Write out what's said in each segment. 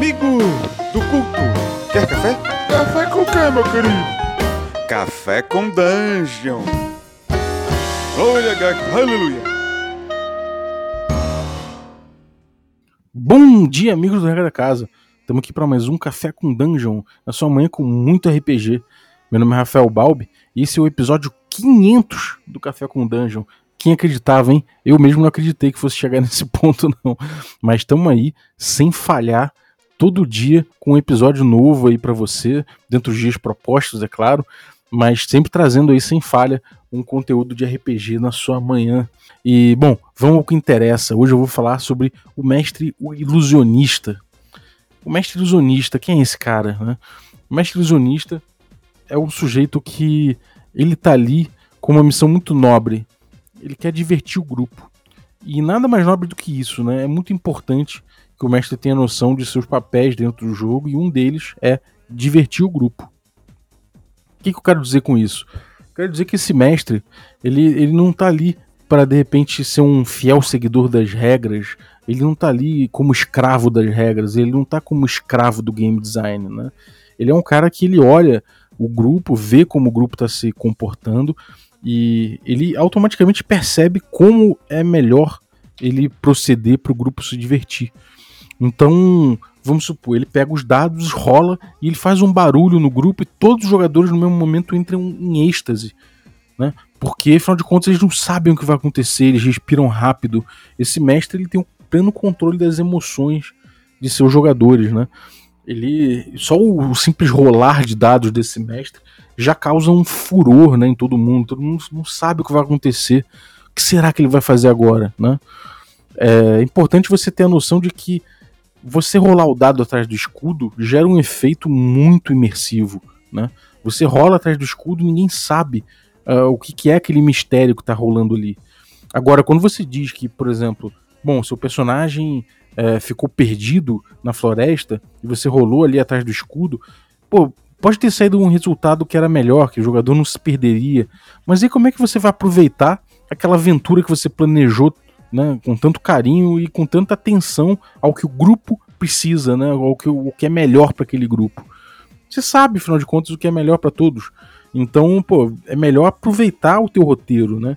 Amigo do culto, quer café? Café com quê, meu querido? Café com Dungeon. Glória, aleluia. Bom dia, amigos do Regra da Casa. Estamos aqui para mais um Café com Dungeon, na sua manhã com muito RPG. Meu nome é Rafael Balbi e esse é o episódio 500 do Café com Dungeon. Quem acreditava, hein? Eu mesmo não acreditei que fosse chegar nesse ponto, não. Mas estamos aí, sem falhar, todo dia com um episódio novo aí para você, dentro dos dias propostos, é claro, mas sempre trazendo aí sem falha um conteúdo de RPG na sua manhã. E, bom, vamos ao que interessa. Hoje eu vou falar sobre o mestre o ilusionista. O mestre ilusionista, quem é esse cara? Né? O mestre ilusionista é o sujeito que ele tá ali com uma missão muito nobre. Ele quer divertir o grupo. E nada mais nobre do que isso, né? É muito importante que o mestre tenha noção de seus papéis dentro do jogo e um deles é divertir o grupo. O que, que eu quero dizer com isso? quero dizer que esse mestre, ele, ele não tá ali para de repente ser um fiel seguidor das regras, ele não tá ali como escravo das regras, ele não tá como escravo do game design, né? Ele é um cara que ele olha o grupo, vê como o grupo está se comportando e ele automaticamente percebe como é melhor ele proceder para o grupo se divertir. Então, vamos supor, ele pega os dados, rola e ele faz um barulho no grupo e todos os jogadores no mesmo momento entram em êxtase. Né? Porque, afinal de contas, eles não sabem o que vai acontecer, eles respiram rápido. Esse mestre ele tem um pleno controle das emoções de seus jogadores. Né? Ele, só o, simples rolar de dados desse mestre já causa um furor né, em todo mundo. Todo mundo não sabe o que vai acontecer. O que será que ele vai fazer agora? Né? É importante você ter a noção de que você rolar o dado atrás do escudo gera um efeito muito imersivo, né? Você rola atrás do escudo ninguém sabe uh, o que, que, é aquele mistério que está rolando ali. Agora, quando você diz que, por exemplo, bom, seu personagem uh, ficou perdido na floresta e você rolou ali atrás do escudo, pô, pode ter saído um resultado que era melhor, que o jogador não se perderia. Mas aí como é que você vai aproveitar aquela aventura que você planejou né, com tanto carinho e com tanta atenção ao que o grupo precisa, né, ao que, o que é melhor para aquele grupo. Você sabe, afinal de contas, o que é melhor para todos. Então, pô, é melhor aproveitar o teu roteiro, né?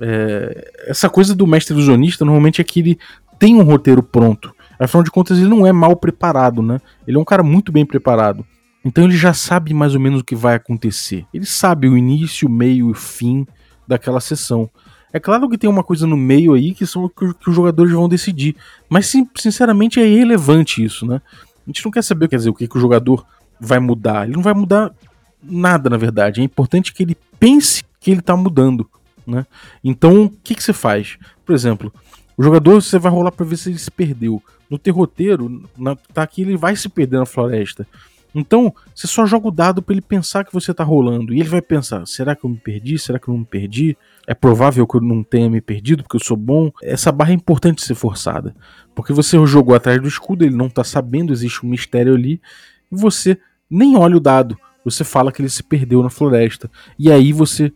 É, essa coisa do mestre ilusionista normalmente é que ele tem um roteiro pronto. Afinal de contas, ele não é mal preparado, né? Ele é um cara muito bem preparado. Então ele já sabe mais ou menos o que vai acontecer. Ele sabe o início, o meio e o fim daquela sessão. É claro que tem uma coisa no meio aí que são que, que os jogadores vão decidir. Mas sinceramente é irrelevante isso, né? A gente não quer saber quer dizer, o que, que o jogador vai mudar. Ele não vai mudar nada, na verdade. É importante que ele pense que ele está mudando. Né? Então, o que, que você faz? Por exemplo, o jogador você vai rolar para ver se ele se perdeu. No teu roteiro, na, tá aqui, ele vai se perder na floresta. Então, você só joga o dado para ele pensar que você tá rolando. E ele vai pensar: será que eu me perdi? Será que eu não me perdi? É provável que eu não tenha me perdido porque eu sou bom. Essa barra é importante ser forçada. Porque você jogou atrás do escudo, ele não tá sabendo, existe um mistério ali. E você nem olha o dado. Você fala que ele se perdeu na floresta. E aí você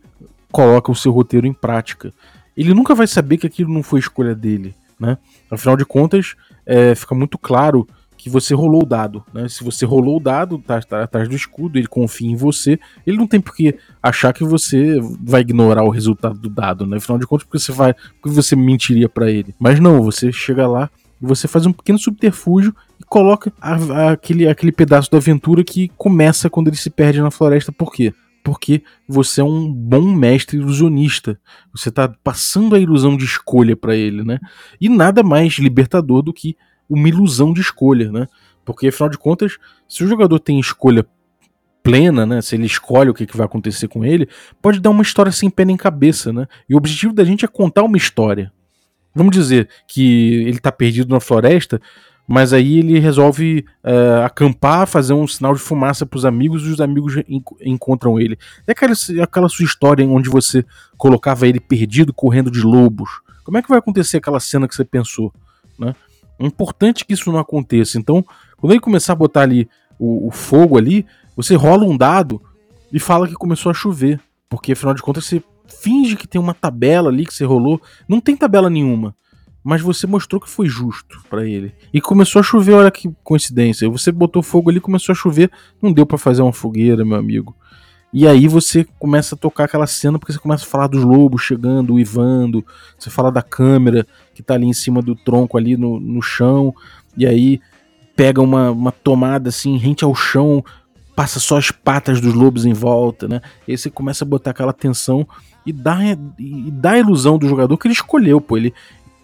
coloca o seu roteiro em prática. Ele nunca vai saber que aquilo não foi escolha dele. Né? Afinal de contas, é, fica muito claro que você rolou o dado. Né? Se você rolou o dado, tá, tá, atrás do escudo, ele confia em você, ele não tem por que achar que você vai ignorar o resultado do dado, né? Afinal de contas, porque você vai. Porque você mentiria para ele. Mas não, você chega lá e você faz um pequeno subterfúgio e coloca a, a, aquele, aquele pedaço da aventura que começa quando ele se perde na floresta. Por quê? Porque você é um bom mestre ilusionista. Você está passando a ilusão de escolha para ele, né? E nada mais libertador do que uma ilusão de escolha, né? Porque afinal de contas, se o jogador tem escolha plena, né? Se ele escolhe o que, que vai acontecer com ele, pode dar uma história sem pé nem cabeça, né? E o objetivo da gente é contar uma história. Vamos dizer que ele tá perdido na floresta, mas aí ele resolve uh, acampar, fazer um sinal de fumaça para os amigos e os amigos encontram ele. É aquela, aquela sua história onde você colocava ele perdido correndo de lobos. Como é que vai acontecer aquela cena que você pensou? Né? É importante que isso não aconteça. Então, quando ele começar a botar ali o, o, fogo ali, você rola um dado e fala que começou a chover. Porque afinal de contas você finge que tem uma tabela ali que você rolou. Não tem tabela nenhuma. mas você mostrou que foi justo para ele. E começou a chover, olha que coincidência. Você botou fogo ali, começou a chover, não deu para fazer uma fogueira, meu amigo. E aí você começa a tocar aquela cena porque você começa a falar dos lobos chegando, uivando, você fala da câmera que tá ali em cima do tronco ali no, no chão, e aí pega uma, uma tomada assim, rente ao chão, passa só as patas dos lobos em volta, né? E aí você começa a botar aquela tensão e dá, e dá a ilusão do jogador que ele escolheu, pô. Ele,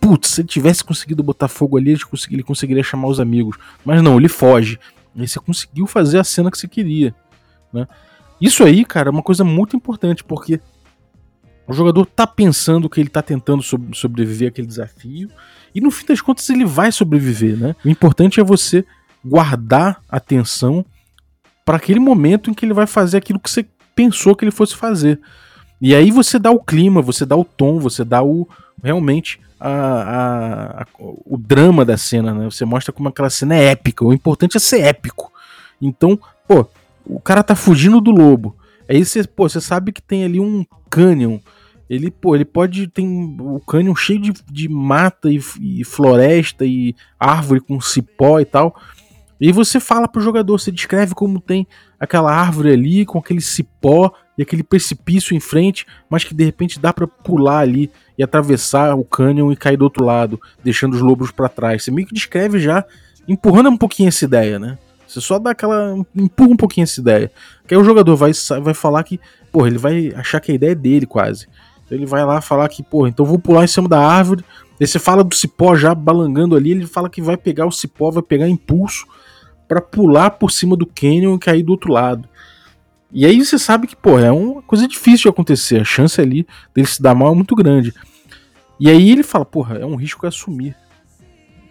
putz, se ele tivesse conseguido botar fogo ali, ele conseguiria chamar os amigos. Mas não, ele foge. E você conseguiu fazer a cena que você queria, né? Isso aí, cara, é uma coisa muito importante, porque o jogador tá pensando que ele tá tentando sobreviver àquele desafio, e no fim das contas ele vai sobreviver, né? O importante é você guardar atenção para aquele momento em que ele vai fazer aquilo que você pensou que ele fosse fazer. E aí você dá o clima, você dá o tom, você dá o realmente a, a, a, o drama da cena, né? Você mostra como aquela cena é épica. O importante é ser épico. Então, pô, o cara tá fugindo do lobo. Aí você, pô, você sabe que tem ali um canyon. Ele, pô, ele pode tem o canyon cheio de, de mata e, e floresta e árvore com cipó e tal. E você fala pro jogador, você descreve como tem aquela árvore ali com aquele cipó e aquele precipício em frente, mas que de repente dá para pular ali e atravessar o cânion e cair do outro lado, deixando os lobos para trás. Você meio que descreve já, empurrando um pouquinho essa ideia, né? Você só dá aquela. empurra um pouquinho essa ideia. Que aí o jogador vai, vai falar que, porra, ele vai achar que a ideia é dele quase. Então ele vai lá falar que, porra, então vou pular em cima da árvore. Aí você fala do cipó já balangando ali, ele fala que vai pegar o cipó, vai pegar impulso para pular por cima do canyon e cair do outro lado. E aí você sabe que, pô, é uma coisa difícil de acontecer. A chance ali dele se dar mal é muito grande. E aí ele fala, porra, é um risco que assumir.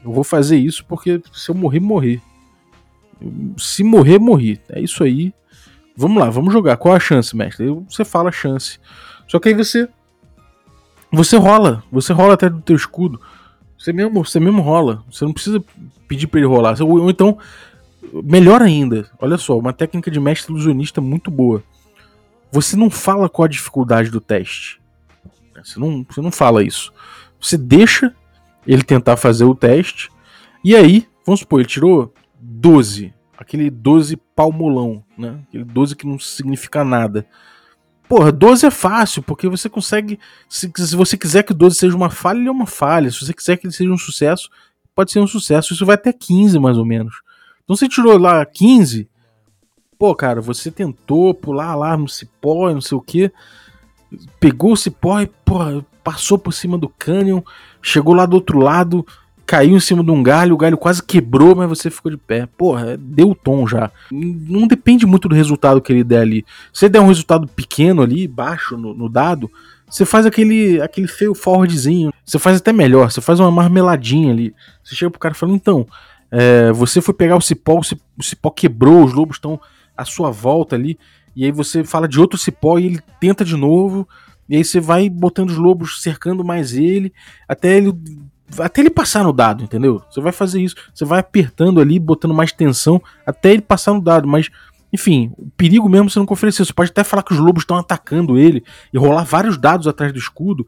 Eu vou fazer isso porque se eu morrer, morrer. Se morrer, morri. É isso aí. Vamos lá, vamos jogar. Qual a chance, mestre? Você fala chance. Só que aí você. Você rola. Você rola até do teu escudo. Você mesmo, você mesmo rola. Você não precisa pedir para ele rolar. Ou então, Melhor ainda, olha só, uma técnica de mestre ilusionista muito boa. Você não fala qual a dificuldade do teste. Você não, você não fala isso. Você deixa ele tentar fazer o teste. E aí, vamos supor, ele tirou 12. Aquele 12 palmolão, né? Aquele 12 que não significa nada. Porra, 12 é fácil, porque você consegue. Se, se você quiser que 12 seja uma falha, ele é uma falha. Se você quiser que ele seja um sucesso, pode ser um sucesso. Isso vai até 15, mais ou menos. Então você tirou lá 15. Pô, cara, você tentou pular lá no cipó, não sei o que. Pegou o cipó e, pô, passou por cima do cânion, chegou lá do outro lado, caiu em cima de um galho, o galho quase quebrou, mas você ficou de pé. Porra, deu o tom já. Não depende muito do resultado que ele der ali. Se ele der um resultado pequeno ali, baixo no, no dado, você faz aquele, aquele feio forwardzinho. Você faz até melhor, você faz uma marmeladinha ali. Você chega pro cara e fala, então, é, você foi pegar o cipó, o cipó quebrou, os lobos estão à sua volta ali, e aí você fala de outro cipó e ele tenta de novo, e aí você vai botando os lobos cercando mais ele, até ele até ele passar no dado, entendeu? Você vai fazer isso, você vai apertando ali, botando mais tensão até ele passar no dado, mas enfim, o perigo mesmo você não oferecer. Você pode até falar que os lobos estão atacando ele e rolar vários dados atrás do escudo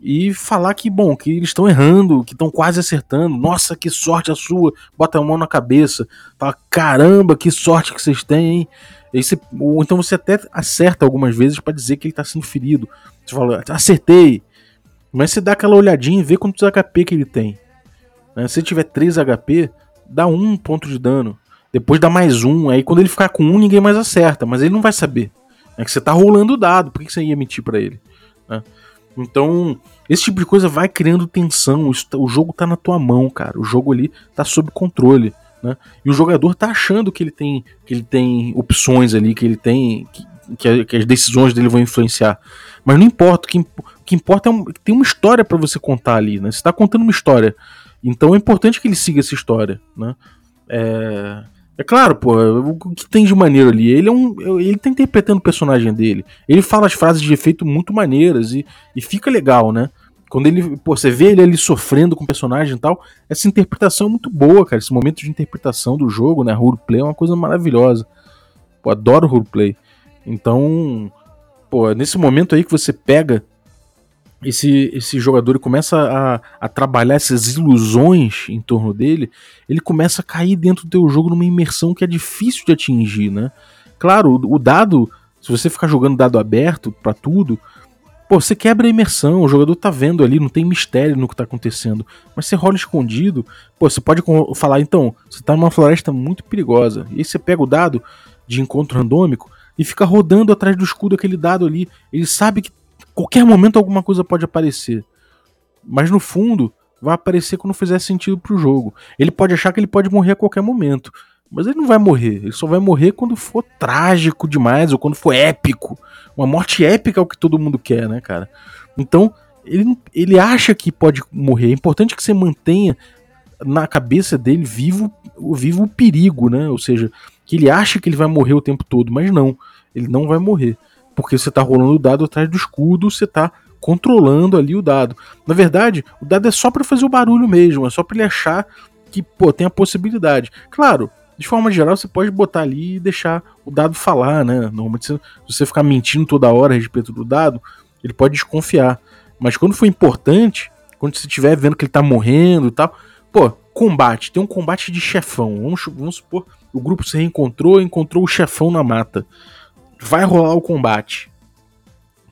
e falar que, bom, que eles estão errando, que estão quase acertando. Nossa, que sorte a sua. Bota a mão na cabeça. Fala, caramba, que sorte que vocês têm, hein? Você, ou então você até acerta algumas vezes para dizer que ele está sendo ferido. Você fala, acertei. Mas você dá aquela olhadinha e vê quantos HP que ele tem. Né? Se ele tiver 3 HP, dá um ponto de dano. Depois dá mais um. Aí quando ele ficar com um, ninguém mais acerta. Mas ele não vai saber. É que você tá rolando o dado. Por que você ia mentir para ele? Né? Então, esse tipo de coisa vai criando tensão. O jogo tá na tua mão, cara. O jogo ali tá sob controle. Né? E o jogador tá achando que ele tem, que ele tem opções ali, que ele tem. Que, que, que as decisões dele vão influenciar. Mas não importa. O que, o que importa é que tem uma história para você contar ali. Né? Você tá contando uma história. Então é importante que ele siga essa história. Né? É, é claro, pô, o que tem de maneiro ali? Ele é um. Ele tá interpretando o personagem dele. Ele fala as frases de efeito muito maneiras e, e fica legal, né? Quando ele. Pô, você vê ele ali sofrendo com o personagem e tal. Essa interpretação é muito boa, cara. Esse momento de interpretação do jogo, né? Roleplay é uma coisa maravilhosa. Pô, adoro roleplay. Então. Pô, nesse momento aí que você pega esse, esse jogador começa a, a trabalhar essas ilusões em torno dele, ele começa a cair dentro do teu jogo numa imersão que é difícil de atingir, né? Claro, o, o dado, se você ficar jogando dado aberto para tudo, pô, você quebra a imersão, o jogador tá vendo ali, não tem mistério no que tá acontecendo. Mas você rola escondido, pô, você pode falar, então, você tá numa floresta muito perigosa. E aí você pega o dado de encontro randômico e fica rodando atrás do escudo aquele dado ali. Ele sabe que qualquer momento alguma coisa pode aparecer. Mas no fundo, vai aparecer quando fizer sentido pro jogo. Ele pode achar que ele pode morrer a qualquer momento. Mas ele não vai morrer. Ele só vai morrer quando for trágico demais ou quando for épico. Uma morte épica é o que todo mundo quer, né, cara? Então, ele, ele acha que pode morrer. É importante que você mantenha na cabeça dele vivo, vivo o perigo, né? Ou seja, que ele acha que ele vai morrer o tempo todo, mas não. Ele não vai morrer porque você está rolando o dado atrás do escudo, você está controlando ali o dado. Na verdade, o dado é só para fazer o barulho mesmo, é só para ele achar que pô, tem a possibilidade. Claro, de forma geral, você pode botar ali e deixar o dado falar, né? Normalmente, se você ficar mentindo toda hora a respeito do dado, ele pode desconfiar. Mas quando for importante, quando você estiver vendo que ele tá morrendo e tal, pô, combate, tem um combate de chefão. Vamos, vamos supor, o grupo se reencontrou, encontrou o chefão na mata vai rolar o combate.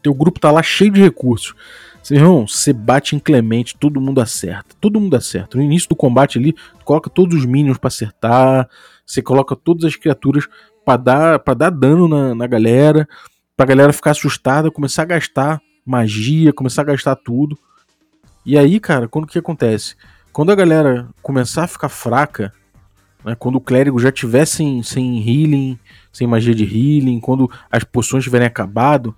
Teu grupo tá lá cheio de recursos. Você, irmão, você bate inclemente, todo mundo acerta. Todo mundo acerta. No início do combate ali, coloca todos os minions para acertar. Você coloca todas as criaturas para dar, pra dar dano na, na galera. Pra galera ficar assustada, começar a gastar magia, começar a gastar tudo. E aí, cara, quando que acontece? Quando a galera começar a ficar fraca, né, quando o clérigo já tiver sem, sem healing, sem magia de healing, quando as poções tiverem acabado,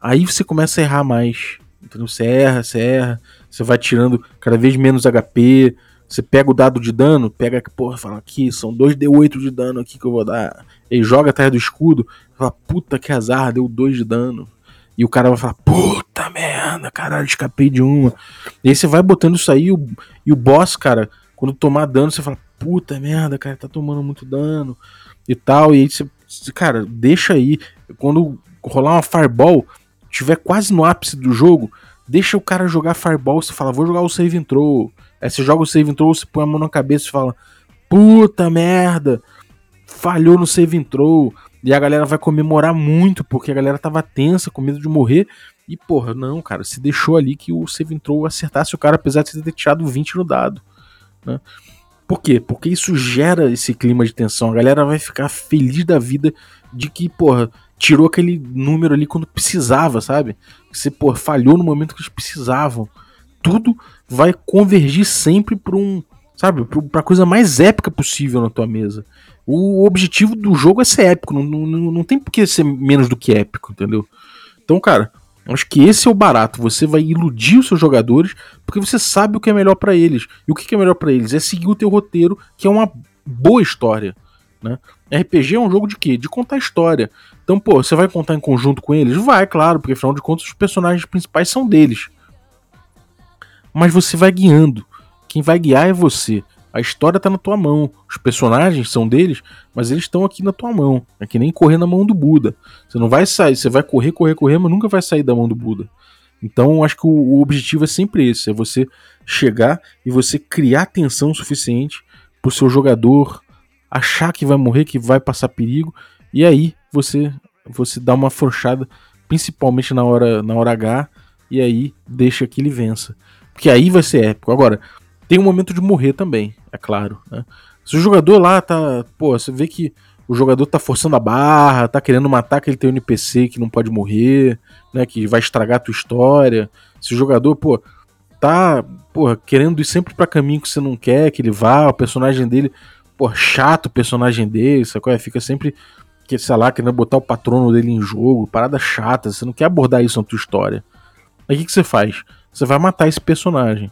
aí você começa a errar mais. Entendeu? Você erra, você erra, você vai tirando cada vez menos HP, você pega o dado de dano, pega, porra, fala aqui, são 2d8 de dano aqui que eu vou dar. Ele joga atrás do escudo, fala, puta que azar, deu 2 de dano. E o cara vai falar, puta merda, caralho, escapei de uma. E aí você vai botando isso aí, e o, e o boss, cara, quando tomar dano, você fala, puta merda, cara, tá tomando muito dano e tal. E aí você cara, deixa aí. Quando rolar uma Fireball, tiver quase no ápice do jogo, deixa o cara jogar Fireball. Você fala, vou jogar o Save and Throw. Aí você joga o Save and Throw, você põe a mão na cabeça e fala, puta merda, falhou no Save and Throw. E a galera vai comemorar muito, porque a galera tava tensa, com medo de morrer. E porra, não, cara, se deixou ali que o Save and Throw acertasse o cara, apesar de ter tirado 20 no dado. Né? Por quê? Porque isso gera esse clima de tensão. A galera vai ficar feliz da vida de que, porra, tirou aquele número ali quando precisava, sabe? Você, porra, falhou no momento que eles precisavam. Tudo vai convergir sempre para um, sabe, pra coisa mais épica possível na tua mesa. O objetivo do jogo é ser épico, não, não, não tem por que ser menos do que épico, entendeu? Então, cara, Acho que esse é o barato. Você vai iludir os seus jogadores porque você sabe o que é melhor para eles. E o que é melhor para eles? É seguir o teu roteiro, que é uma boa história. Né? RPG é um jogo de quê? De contar história. Então, pô, você vai contar em conjunto com eles? Vai, claro, porque afinal de contas os personagens principais são deles. Mas você vai guiando. Quem vai guiar é você. A história tá na tua mão. Os personagens são deles, mas eles estão aqui na tua mão. É que nem correr na mão do Buda. Você não vai sair, você vai correr, correr, correr, mas nunca vai sair da mão do Buda. Então, acho que o, o objetivo é sempre esse: é você chegar e você criar tensão suficiente pro seu jogador achar que vai morrer, que vai passar perigo, e aí você você dá uma afrouxada, principalmente na hora na hora H, e aí deixa que ele vença. Porque aí vai ser épico. Agora, tem um momento de morrer também, é claro. Né? Se o jogador lá tá. Pô, você vê que o jogador tá forçando a barra, tá querendo matar aquele teu NPC que não pode morrer, né? Que vai estragar a tua história. Se o jogador, pô, tá, porra, querendo ir sempre para caminho que você não quer que ele vá, o personagem dele, pô, chato o personagem dele, sacou? É, fica sempre, que, sei lá, querendo botar o patrono dele em jogo, parada chata, você não quer abordar isso na tua história. Aí o que, que você faz? Você vai matar esse personagem.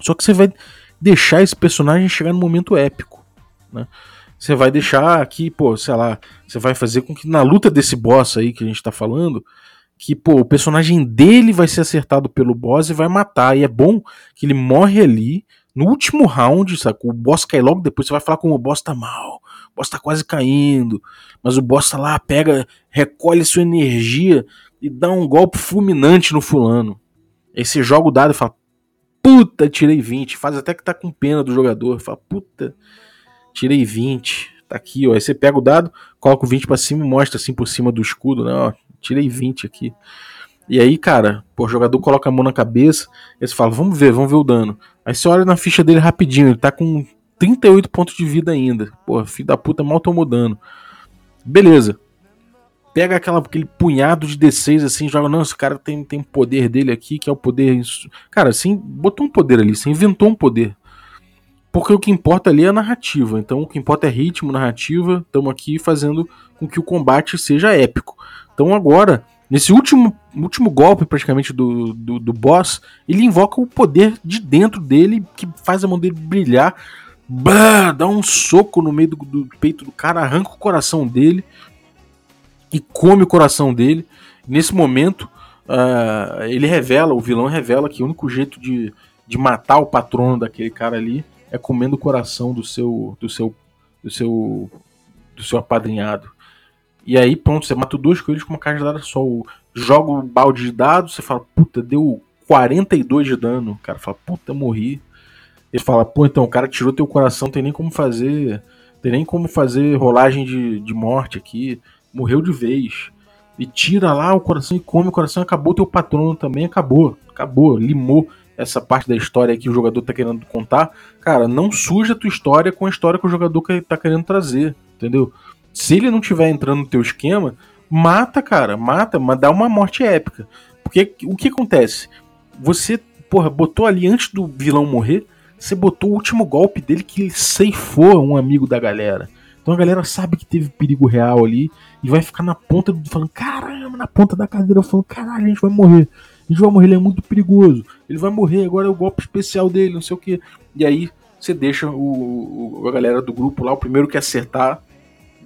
Só que você vai deixar esse personagem chegar no momento épico, né? Você vai deixar aqui, pô, sei lá, você vai fazer com que na luta desse boss aí que a gente tá falando, que, pô, o personagem dele vai ser acertado pelo boss e vai matar. E é bom que ele morre ali no último round, sabe? O boss cai logo depois, você vai falar como o boss tá mal, o boss tá quase caindo, mas o boss tá lá, pega, recolhe sua energia e dá um golpe fulminante no fulano. Aí você joga o dado e fala, puta, tirei 20. Faz até que tá com pena do jogador. Fala, puta, tirei 20. Tá aqui, ó. Aí você pega o dado, coloca o 20 pra cima e mostra assim por cima do escudo, né? Ó, tirei 20 aqui. E aí, cara, pô, o jogador coloca a mão na cabeça, você fala, vamos ver, vamos ver o dano. Aí você olha na ficha dele rapidinho, ele tá com 38 pontos de vida ainda. Pô, filho da puta, mal tomou dano. Beleza. Pega aquela, aquele punhado de D6 assim, joga, não, esse cara tem, tem poder dele aqui, que é o poder. Cara, assim, botou um poder ali, você inventou um poder. Porque o que importa ali é a narrativa. Então o que importa é ritmo, narrativa. Estamos aqui fazendo com que o combate seja épico. Então agora, nesse último, último golpe praticamente do, do, do boss, ele invoca o poder de dentro dele que faz a mão dele brilhar. Bah, dá um soco no meio do, do peito do cara, arranca o coração dele e come o coração dele. Nesse momento, uh, ele revela, o vilão revela que o único jeito de, de matar o patrono daquele cara ali é comendo o coração do seu do seu do seu do seu apadrinhado. E aí, pronto, você mata dois coelhos com uma cajadada só. Joga o balde de dados, você fala, puta, deu 42 de dano. O cara fala, puta, morri. Ele fala, pô, então o cara tirou teu coração, tem nem como fazer. Tem nem como fazer rolagem de, de morte aqui. Morreu de vez. E tira lá o coração e come o coração. Acabou teu patrono também, acabou. Acabou, limou essa parte da história que o jogador tá querendo contar, cara, não suja a tua história com a história que o jogador tá querendo trazer, entendeu? Se ele não tiver entrando no teu esquema, mata, cara, mata, mas dá uma morte épica. Porque o que acontece? Você, porra, botou ali antes do vilão morrer, você botou o último golpe dele que ceifou um amigo da galera. Então a galera sabe que teve perigo real ali e vai ficar na ponta do falando, caramba, na ponta da cadeira falando, caralho, a gente vai morrer a gente vai morrer, ele é muito perigoso. Ele vai morrer, agora é o golpe especial dele, não sei o que. E aí você deixa o, o, a galera do grupo lá, o primeiro que acertar,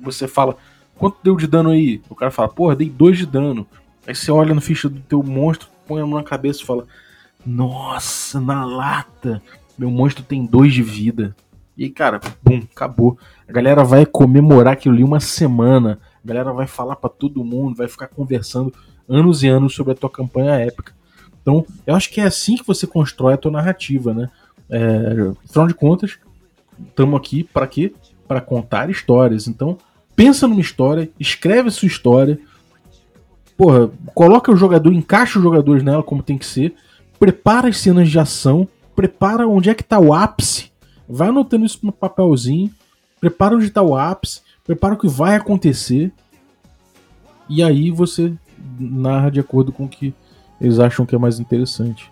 você fala, quanto deu de dano aí? O cara fala, porra, dei dois de dano. Aí você olha no ficha do teu monstro, põe a mão na cabeça e fala, nossa, na lata, meu monstro tem dois de vida. E aí, cara, bum, acabou. A galera vai comemorar aquilo ali uma semana. A galera vai falar para todo mundo, vai ficar conversando anos e anos sobre a tua campanha épica. Então, eu acho que é assim que você constrói a tua narrativa, né? É, afinal de contas, estamos aqui para quê? Para contar histórias. Então, pensa numa história, escreve a sua história, porra, coloca o jogador, encaixa os jogadores nela como tem que ser, prepara as cenas de ação, prepara onde é que está o ápice, vai anotando isso no papelzinho, prepara onde está o ápice, prepara o que vai acontecer, e aí você narra de acordo com o que eles acham que é mais interessante.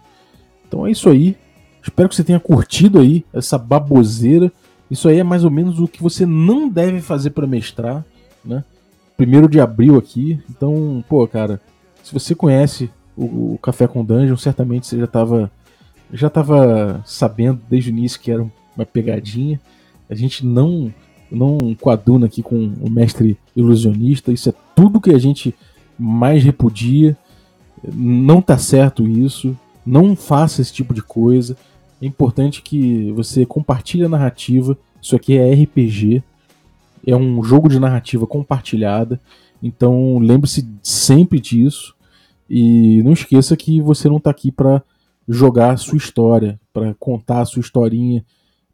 Então é isso aí. Espero que você tenha curtido aí essa baboseira. Isso aí é mais ou menos o que você não deve fazer para mestrar, né? Primeiro de abril aqui. Então, pô, cara, se você conhece o, o Café com Dungeon, certamente você já tava já tava sabendo desde o início que era uma pegadinha. A gente não não coaduna aqui com o mestre ilusionista. Isso é tudo que a gente mais repudia. Não tá certo isso. Não faça esse tipo de coisa. É importante que você compartilhe a narrativa. Isso aqui é RPG. É um jogo de narrativa compartilhada. Então lembre-se sempre disso. E não esqueça que você não está aqui para jogar a sua história, para contar a sua historinha.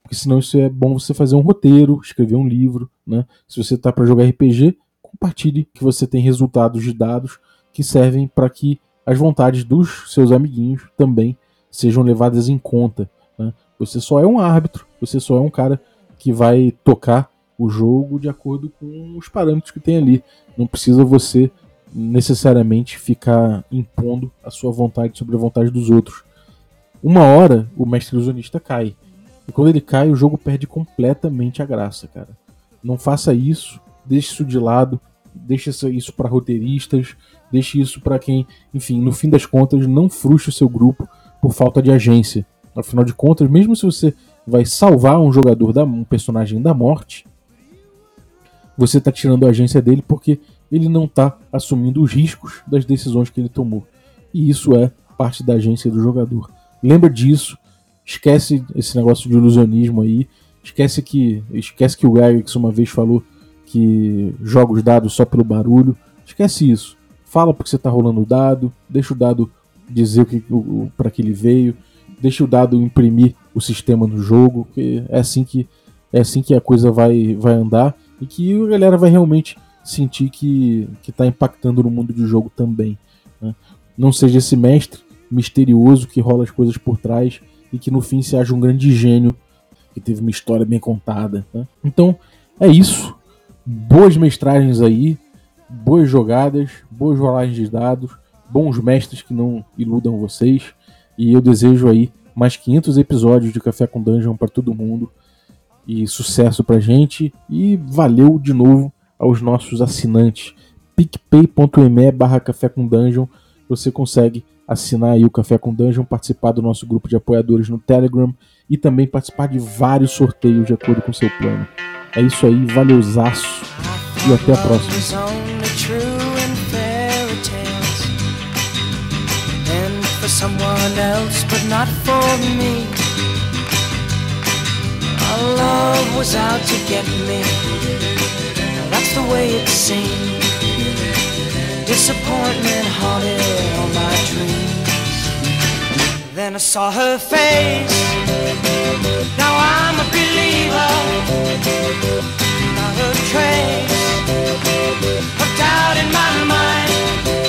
Porque senão isso é bom você fazer um roteiro, escrever um livro. Né? Se você está para jogar RPG, compartilhe que você tem resultados de dados que servem para que as vontades dos seus amiguinhos também sejam levadas em conta. Né? Você só é um árbitro, você só é um cara que vai tocar o jogo de acordo com os parâmetros que tem ali. Não precisa você necessariamente ficar impondo a sua vontade sobre a vontade dos outros. Uma hora o mestre ilusionista cai. E quando ele cai, o jogo perde completamente a graça, cara. Não faça isso deixe isso de lado, deixe isso para roteiristas, deixe isso para quem, enfim, no fim das contas, não frustre o seu grupo por falta de agência. Afinal de contas, mesmo se você vai salvar um jogador, da, um personagem da morte, você está tirando a agência dele porque ele não está assumindo os riscos das decisões que ele tomou. E isso é parte da agência do jogador. Lembra disso, esquece esse negócio de ilusionismo aí, esquece que esquece que o Erickson uma vez falou que joga os dados só pelo barulho. Esquece isso. Fala porque você está rolando o dado, deixa o dado dizer o que, para que ele veio, deixe o dado imprimir o sistema no jogo, porque é assim que é assim que a coisa vai, vai andar e que a galera vai realmente sentir que está impactando no mundo do jogo também. Né? Não seja esse mestre misterioso que rola as coisas por trás e que no fim se um grande gênio que teve uma história bem contada. Né? Então é isso. Boas mestragens aí, boas jogadas, boas rolagens de dados, bons mestres que não iludam vocês. E eu desejo aí mais 500 episódios de Café com Dungeon para todo mundo. E sucesso pra gente. E valeu de novo aos nossos assinantes. picpay.me barra Café com Dungeon. Você consegue assinar aí o Café com Dungeon, participar do nosso grupo de apoiadores no Telegram e também participar de vários sorteios de acordo com seu plano. É isso aí, valeuzaço e até a próxima. love was out to get me. That's the way it seemed. Disappointment haunted Then I saw her face. Now I'm a believer. Not a trace of doubt in my mind.